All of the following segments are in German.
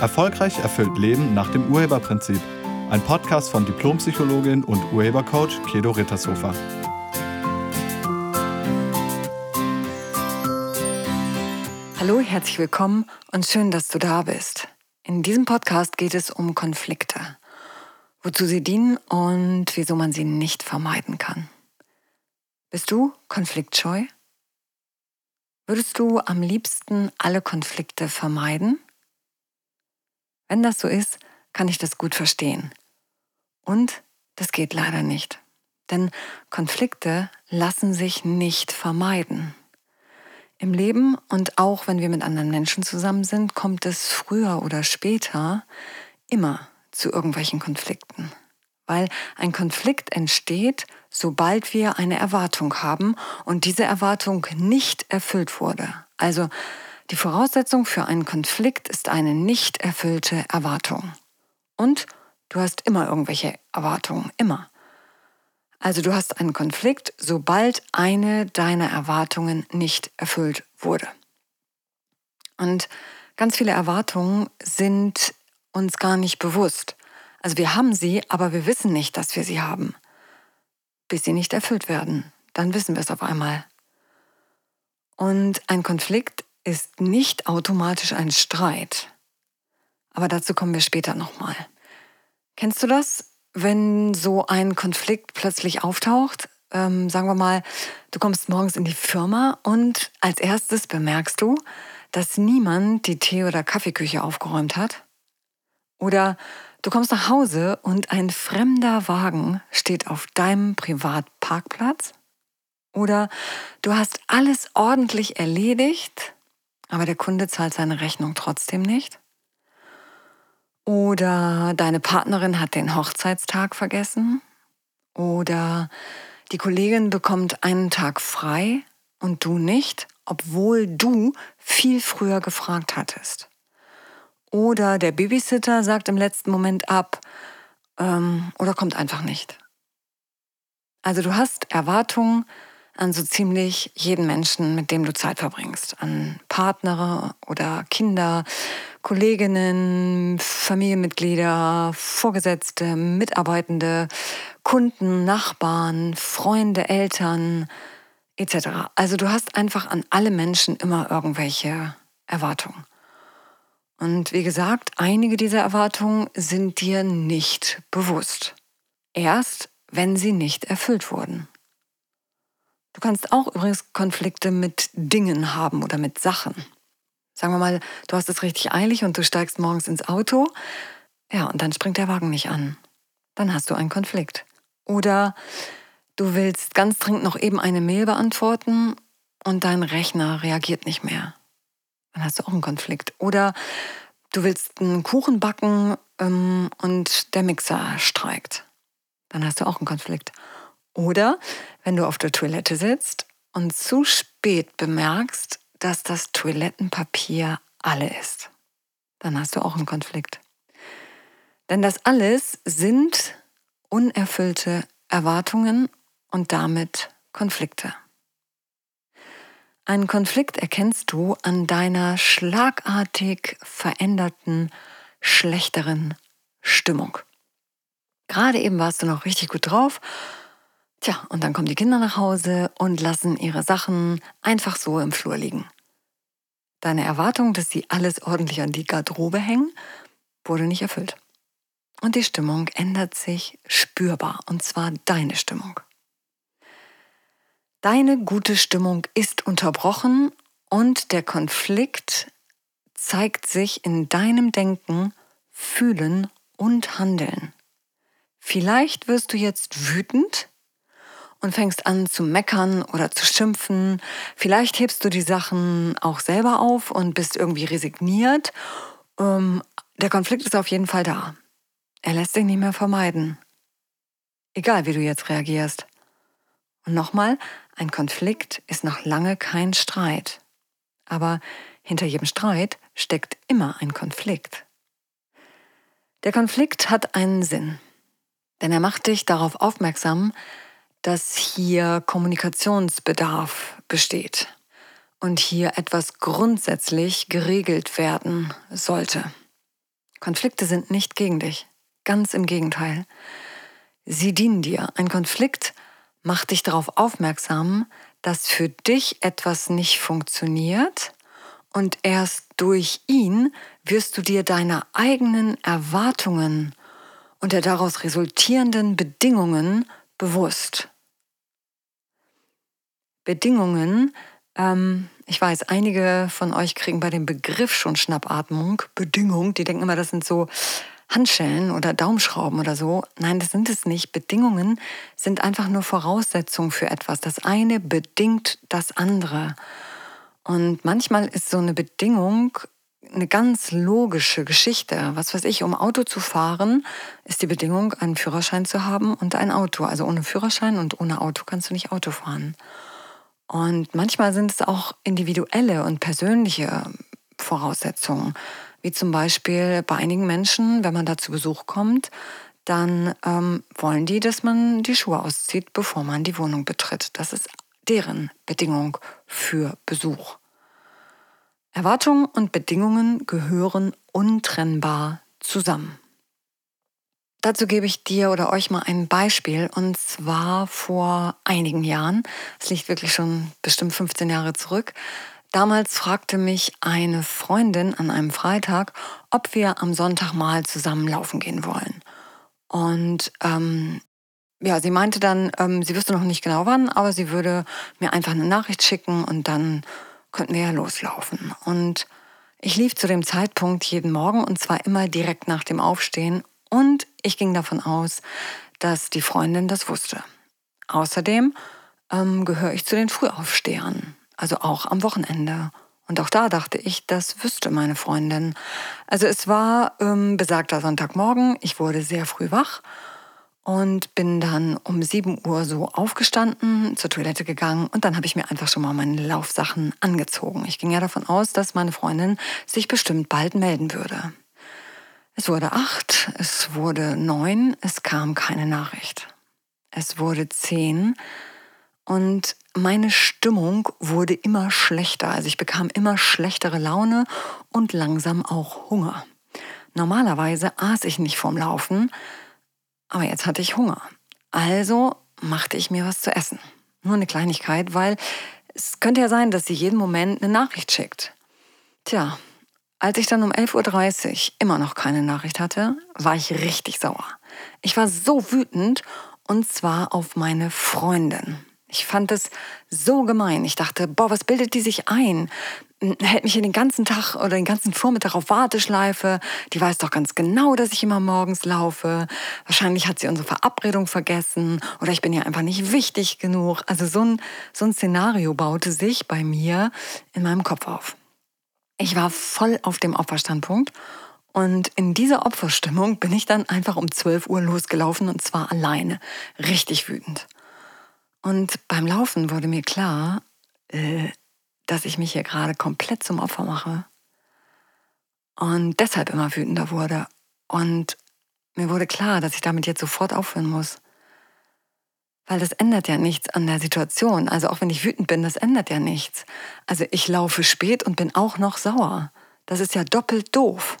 Erfolgreich erfüllt Leben nach dem Urheberprinzip. Ein Podcast von Diplompsychologin und Urhebercoach Kedo Rittershofer. Hallo, herzlich willkommen und schön, dass du da bist. In diesem Podcast geht es um Konflikte, wozu sie dienen und wieso man sie nicht vermeiden kann. Bist du konfliktscheu? Würdest du am liebsten alle Konflikte vermeiden? Wenn das so ist, kann ich das gut verstehen. Und das geht leider nicht. Denn Konflikte lassen sich nicht vermeiden. Im Leben und auch wenn wir mit anderen Menschen zusammen sind, kommt es früher oder später immer zu irgendwelchen Konflikten. Weil ein Konflikt entsteht, sobald wir eine Erwartung haben und diese Erwartung nicht erfüllt wurde. Also die Voraussetzung für einen Konflikt ist eine nicht erfüllte Erwartung. Und du hast immer irgendwelche Erwartungen, immer. Also du hast einen Konflikt, sobald eine deiner Erwartungen nicht erfüllt wurde. Und ganz viele Erwartungen sind uns gar nicht bewusst. Also wir haben sie, aber wir wissen nicht, dass wir sie haben, bis sie nicht erfüllt werden. Dann wissen wir es auf einmal. Und ein Konflikt ist nicht automatisch ein Streit. Aber dazu kommen wir später nochmal. Kennst du das, wenn so ein Konflikt plötzlich auftaucht? Ähm, sagen wir mal, du kommst morgens in die Firma und als erstes bemerkst du, dass niemand die Tee- oder Kaffeeküche aufgeräumt hat. Oder du kommst nach Hause und ein fremder Wagen steht auf deinem Privatparkplatz. Oder du hast alles ordentlich erledigt aber der Kunde zahlt seine Rechnung trotzdem nicht. Oder deine Partnerin hat den Hochzeitstag vergessen. Oder die Kollegin bekommt einen Tag frei und du nicht, obwohl du viel früher gefragt hattest. Oder der Babysitter sagt im letzten Moment ab ähm, oder kommt einfach nicht. Also du hast Erwartungen, an so ziemlich jeden Menschen, mit dem du Zeit verbringst. An Partner oder Kinder, Kolleginnen, Familienmitglieder, Vorgesetzte, Mitarbeitende, Kunden, Nachbarn, Freunde, Eltern etc. Also du hast einfach an alle Menschen immer irgendwelche Erwartungen. Und wie gesagt, einige dieser Erwartungen sind dir nicht bewusst. Erst, wenn sie nicht erfüllt wurden. Du kannst auch übrigens Konflikte mit Dingen haben oder mit Sachen. Sagen wir mal, du hast es richtig eilig und du steigst morgens ins Auto. Ja, und dann springt der Wagen nicht an. Dann hast du einen Konflikt. Oder du willst ganz dringend noch eben eine Mail beantworten und dein Rechner reagiert nicht mehr. Dann hast du auch einen Konflikt. Oder du willst einen Kuchen backen ähm, und der Mixer streikt. Dann hast du auch einen Konflikt. Oder wenn du auf der Toilette sitzt und zu spät bemerkst, dass das Toilettenpapier alle ist. Dann hast du auch einen Konflikt. Denn das alles sind unerfüllte Erwartungen und damit Konflikte. Einen Konflikt erkennst du an deiner schlagartig veränderten, schlechteren Stimmung. Gerade eben warst du noch richtig gut drauf Tja, und dann kommen die Kinder nach Hause und lassen ihre Sachen einfach so im Flur liegen. Deine Erwartung, dass sie alles ordentlich an die Garderobe hängen, wurde nicht erfüllt. Und die Stimmung ändert sich spürbar, und zwar deine Stimmung. Deine gute Stimmung ist unterbrochen und der Konflikt zeigt sich in deinem Denken, Fühlen und Handeln. Vielleicht wirst du jetzt wütend, und fängst an zu meckern oder zu schimpfen. Vielleicht hebst du die Sachen auch selber auf und bist irgendwie resigniert. Ähm, der Konflikt ist auf jeden Fall da. Er lässt sich nicht mehr vermeiden. Egal, wie du jetzt reagierst. Und nochmal, ein Konflikt ist noch lange kein Streit. Aber hinter jedem Streit steckt immer ein Konflikt. Der Konflikt hat einen Sinn, denn er macht dich darauf aufmerksam, dass hier Kommunikationsbedarf besteht und hier etwas grundsätzlich geregelt werden sollte. Konflikte sind nicht gegen dich. Ganz im Gegenteil. Sie dienen dir. Ein Konflikt macht dich darauf aufmerksam, dass für dich etwas nicht funktioniert und erst durch ihn wirst du dir deiner eigenen Erwartungen und der daraus resultierenden Bedingungen bewusst. Bedingungen, ähm, ich weiß, einige von euch kriegen bei dem Begriff schon Schnappatmung. Bedingung, die denken immer, das sind so Handschellen oder Daumenschrauben oder so. Nein, das sind es nicht. Bedingungen sind einfach nur Voraussetzungen für etwas. Das eine bedingt das andere. Und manchmal ist so eine Bedingung eine ganz logische Geschichte. Was weiß ich, um Auto zu fahren, ist die Bedingung, einen Führerschein zu haben und ein Auto. Also ohne Führerschein und ohne Auto kannst du nicht Auto fahren. Und manchmal sind es auch individuelle und persönliche Voraussetzungen. Wie zum Beispiel bei einigen Menschen, wenn man da zu Besuch kommt, dann ähm, wollen die, dass man die Schuhe auszieht, bevor man die Wohnung betritt. Das ist deren Bedingung für Besuch. Erwartungen und Bedingungen gehören untrennbar zusammen. Dazu gebe ich dir oder euch mal ein Beispiel und zwar vor einigen Jahren. Es liegt wirklich schon bestimmt 15 Jahre zurck. Damals fragte mich eine Freundin an einem Freitag, ob wir am Sonntag mal zusammen laufen gehen wollen. Und ähm, ja, sie meinte dann, ähm, sie wüsste noch nicht genau wann, aber sie würde mir einfach eine Nachricht schicken und dann könnten wir ja loslaufen. Und ich lief zu dem Zeitpunkt jeden Morgen und zwar immer direkt nach dem Aufstehen und ich ging davon aus, dass die Freundin das wusste. Außerdem ähm, gehöre ich zu den Frühaufstehern also auch am Wochenende. Und auch da dachte ich, das wüsste meine Freundin. Also es war ähm, besagter Sonntagmorgen, ich wurde sehr früh wach und bin dann um 7 Uhr so aufgestanden, zur Toilette gegangen und dann habe ich mir einfach schon mal meine Laufsachen angezogen. Ich ging ja davon aus, dass meine Freundin sich bestimmt bald melden würde. Es wurde acht, es wurde neun, es kam keine Nachricht. Es wurde zehn und meine Stimmung wurde immer schlechter. Also ich bekam immer schlechtere Laune und langsam auch Hunger. Normalerweise aß ich nicht vorm Laufen, aber jetzt hatte ich Hunger. Also machte ich mir was zu essen. Nur eine Kleinigkeit, weil es könnte ja sein, dass sie jeden Moment eine Nachricht schickt. Tja, als ich dann um 11.30 Uhr immer noch keine Nachricht hatte, war ich richtig sauer. Ich war so wütend und zwar auf meine Freundin. Ich fand es so gemein. Ich dachte, boah, was bildet die sich ein? Hält mich hier den ganzen Tag oder den ganzen Vormittag auf Warteschleife. Die weiß doch ganz genau, dass ich immer morgens laufe. Wahrscheinlich hat sie unsere Verabredung vergessen oder ich bin ja einfach nicht wichtig genug. Also so ein, so ein Szenario baute sich bei mir in meinem Kopf auf. Ich war voll auf dem Opferstandpunkt und in dieser Opferstimmung bin ich dann einfach um 12 Uhr losgelaufen und zwar alleine. Richtig wütend. Und beim Laufen wurde mir klar, äh, dass ich mich hier gerade komplett zum Opfer mache. Und deshalb immer wütender wurde. Und mir wurde klar, dass ich damit jetzt sofort aufhören muss. Weil das ändert ja nichts an der Situation. Also auch wenn ich wütend bin, das ändert ja nichts. Also ich laufe spät und bin auch noch sauer. Das ist ja doppelt doof.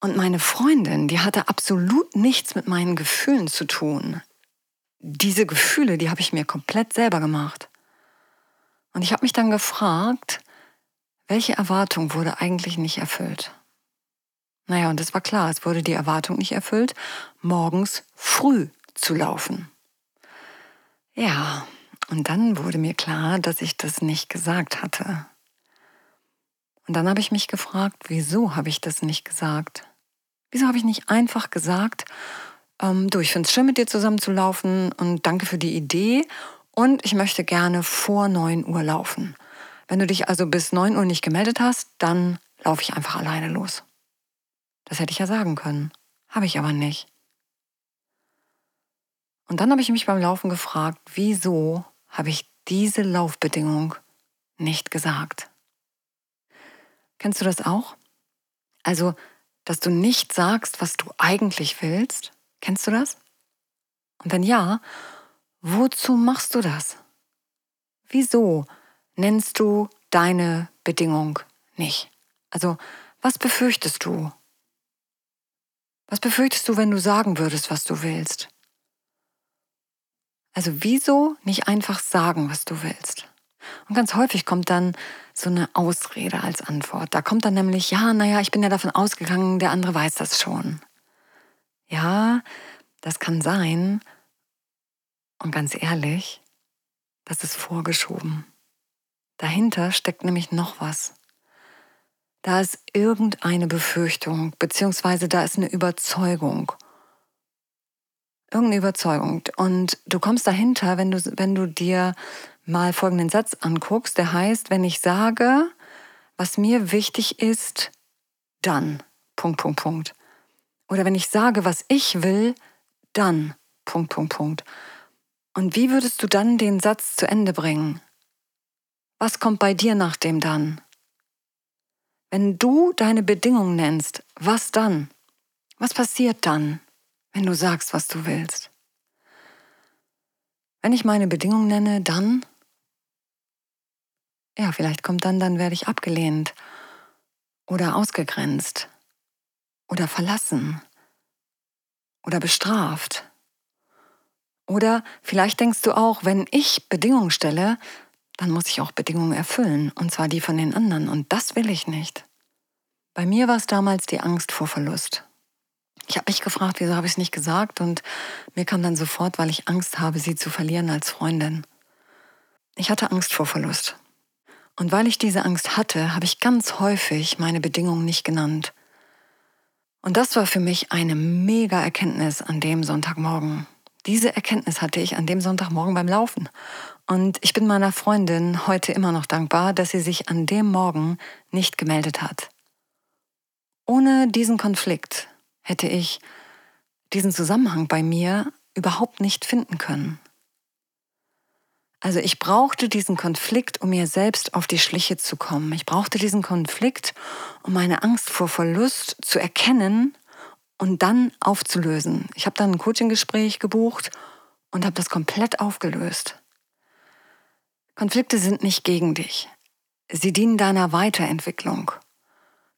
Und meine Freundin, die hatte absolut nichts mit meinen Gefühlen zu tun diese Gefühle, die habe ich mir komplett selber gemacht. Und ich habe mich dann gefragt, welche Erwartung wurde eigentlich nicht erfüllt? Naja, und es war klar, es wurde die Erwartung nicht erfüllt, morgens früh zu laufen. Ja, und dann wurde mir klar, dass ich das nicht gesagt hatte. Und dann habe ich mich gefragt, wieso habe ich das nicht gesagt? Wieso habe ich nicht einfach gesagt, ähm, du, ich finde es schön, mit dir zusammen zu laufen und danke für die Idee. Und ich möchte gerne vor 9 Uhr laufen. Wenn du dich also bis 9 Uhr nicht gemeldet hast, dann laufe ich einfach alleine los. Das hätte ich ja sagen können. Habe ich aber nicht. Und dann habe ich mich beim Laufen gefragt, wieso habe ich diese Laufbedingung nicht gesagt? Kennst du das auch? Also, dass du nicht sagst, was du eigentlich willst Kennst du das? Und wenn ja, wozu machst du das? Wieso nennst du deine Bedingung nicht? Also, Was befürchtest du? Was befürchtest du, wenn du sagen würdest, was du willst? Also wieso nicht einfach sagen, was du willst? Und ganz häufig kommt dann so eine Ausrede als Antwort. Da kommt dann nämlich, ja, naja, ich bin ja davon ausgegangen, der andere weiß das schon. Ja, das kann sein. Und ganz ehrlich, das ist vorgeschoben. Dahinter steckt nämlich noch was. Da ist irgendeine Befürchtung, beziehungsweise da ist eine Überzeugung. Irgendeine Überzeugung. Und du kommst dahinter, wenn du, wenn du dir mal folgenden Satz anguckst, der heißt, wenn ich sage, was mir wichtig ist, dann. Punkt, Punkt, Punkt. Oder wenn ich sage, was ich will, dann. Punkt, Punkt, Punkt. Und wie würdest du dann den Satz zu Ende bringen? Was kommt bei dir nach dem dann? Wenn du deine Bedingungen nennst, was dann? Was passiert dann, wenn du sagst, was du willst? Wenn ich meine Bedingungen nenne, dann ja, vielleicht kommt dann, dann werde ich abgelehnt oder ausgegrenzt oder verlassen oder bestraft. Oder vielleicht denkst du auch, wenn ich Bedingungen stelle, dann muss ich auch Bedingungen erfüllen, und zwar die von den anderen, und das will ich nicht. Bei mir war es damals die Angst vor Verlust. Ich habe mich gefragt, wieso habe ich es nicht gesagt, und mir kam dann sofort, weil ich Angst habe, sie zu verlieren als Freundin. Ich hatte Angst vor Verlust. Und weil ich diese Angst hatte, habe ich ganz häufig meine Bedingungen nicht genannt. Und das war für mich eine mega Erkenntnis an dem Sonntagmorgen. Diese Erkenntnis hatte ich an dem Sonntagmorgen beim Laufen. Und ich bin meiner Freundin heute immer noch dankbar, dass sie sich an dem Morgen nicht gemeldet hat. Ohne diesen Konflikt hätte ich diesen Zusammenhang bei mir überhaupt nicht finden können. Also ich brauchte diesen Konflikt, um mir selbst auf die Schliche zu kommen. Ich brauchte diesen Konflikt, um meine Angst vor Verlust zu erkennen und dann aufzulösen. Ich habe dann ein Coaching-Gespräch gebucht und habe das komplett aufgelöst. Konflikte sind nicht gegen dich. Sie dienen deiner Weiterentwicklung.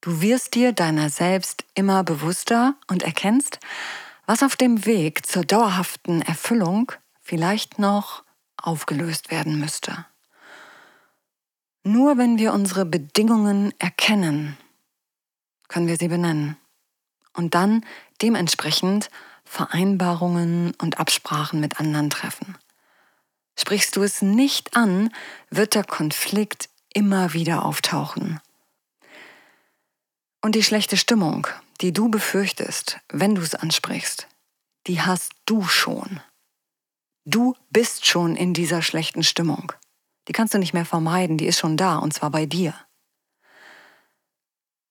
Du wirst dir deiner selbst immer bewusster und erkennst, was auf dem Weg zur dauerhaften Erfüllung vielleicht noch aufgelöst werden müsste. Nur wenn wir unsere Bedingungen erkennen, können wir sie benennen und dann dementsprechend Vereinbarungen und Absprachen mit anderen treffen. Sprichst du es nicht an, wird der Konflikt immer wieder auftauchen. Und die schlechte Stimmung, die du befürchtest, wenn du es ansprichst, die hast du schon. Du bist schon in dieser schlechten Stimmung. Die kannst du nicht mehr vermeiden, die ist schon da und zwar bei dir.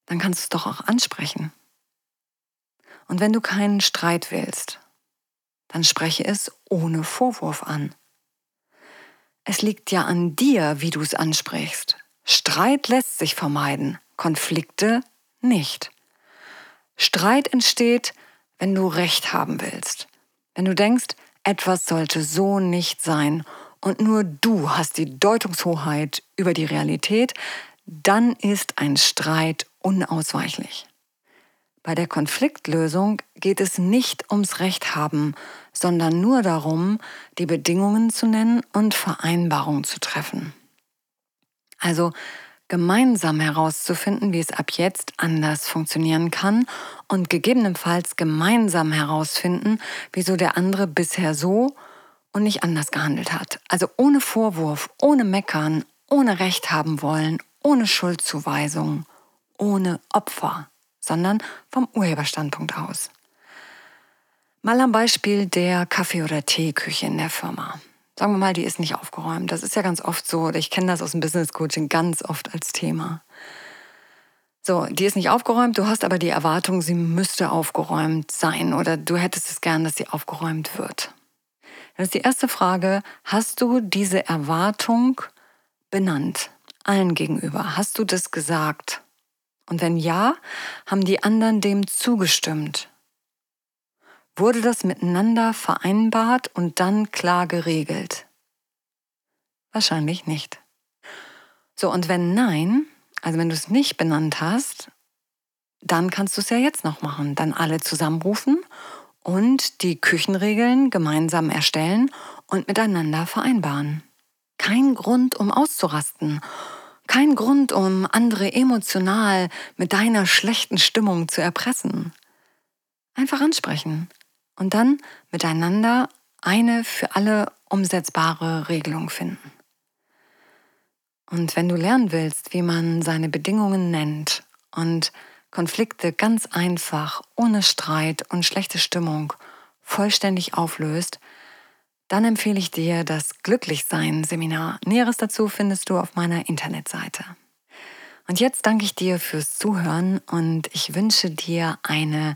Dann kannst du es doch auch ansprechen. Und wenn du keinen Streit willst, dann spreche es ohne Vorwurf an. Es liegt ja an dir, wie du es ansprichst. Streit lässt sich vermeiden, Konflikte nicht. Streit entsteht, wenn du Recht haben willst. Wenn du denkst, etwas sollte so nicht sein und nur du hast die Deutungshoheit über die Realität, dann ist ein Streit unausweichlich. Bei der Konfliktlösung geht es nicht ums Recht haben, sondern nur darum, die Bedingungen zu nennen und Vereinbarungen zu treffen. Also gemeinsam herauszufinden, wie es ab jetzt anders funktionieren kann und gegebenenfalls gemeinsam herausfinden, wieso der andere bisher so und nicht anders gehandelt hat. Also ohne Vorwurf, ohne Meckern, ohne Recht haben wollen, ohne Schuldzuweisung, ohne Opfer, sondern vom Urheberstandpunkt aus. Mal am Beispiel der Kaffee- oder Teeküche in der Firma sagen wir mal, die ist nicht aufgeräumt. Das ist ja ganz oft so, ich kenne das aus dem Business Coaching ganz oft als Thema. So, die ist nicht aufgeräumt, du hast aber die Erwartung, sie müsste aufgeräumt sein oder du hättest es gern, dass sie aufgeräumt wird. Dann ist die erste Frage, hast du diese Erwartung benannt, allen gegenüber? Hast du das gesagt? Und wenn ja, haben die anderen dem zugestimmt? Wurde das miteinander vereinbart und dann klar geregelt? Wahrscheinlich nicht. So, und wenn nein, also wenn du es nicht benannt hast, dann kannst du es ja jetzt noch machen. Dann alle zusammenrufen und die Küchenregeln gemeinsam erstellen und miteinander vereinbaren. Kein Grund, um auszurasten. Kein Grund, um andere emotional mit deiner schlechten Stimmung zu erpressen. Einfach ansprechen und dann miteinander eine für alle umsetzbare Regelung finden. Und wenn du lernen willst, wie man seine Bedingungen nennt und Konflikte ganz einfach, ohne Streit und schlechte Stimmung vollständig auflöst, dann empfehle ich dir das Glücklichsein-Seminar. Näheres dazu findest du auf meiner Internetseite. Und jetzt danke ich dir fürs Zuhören und ich wünsche dir eine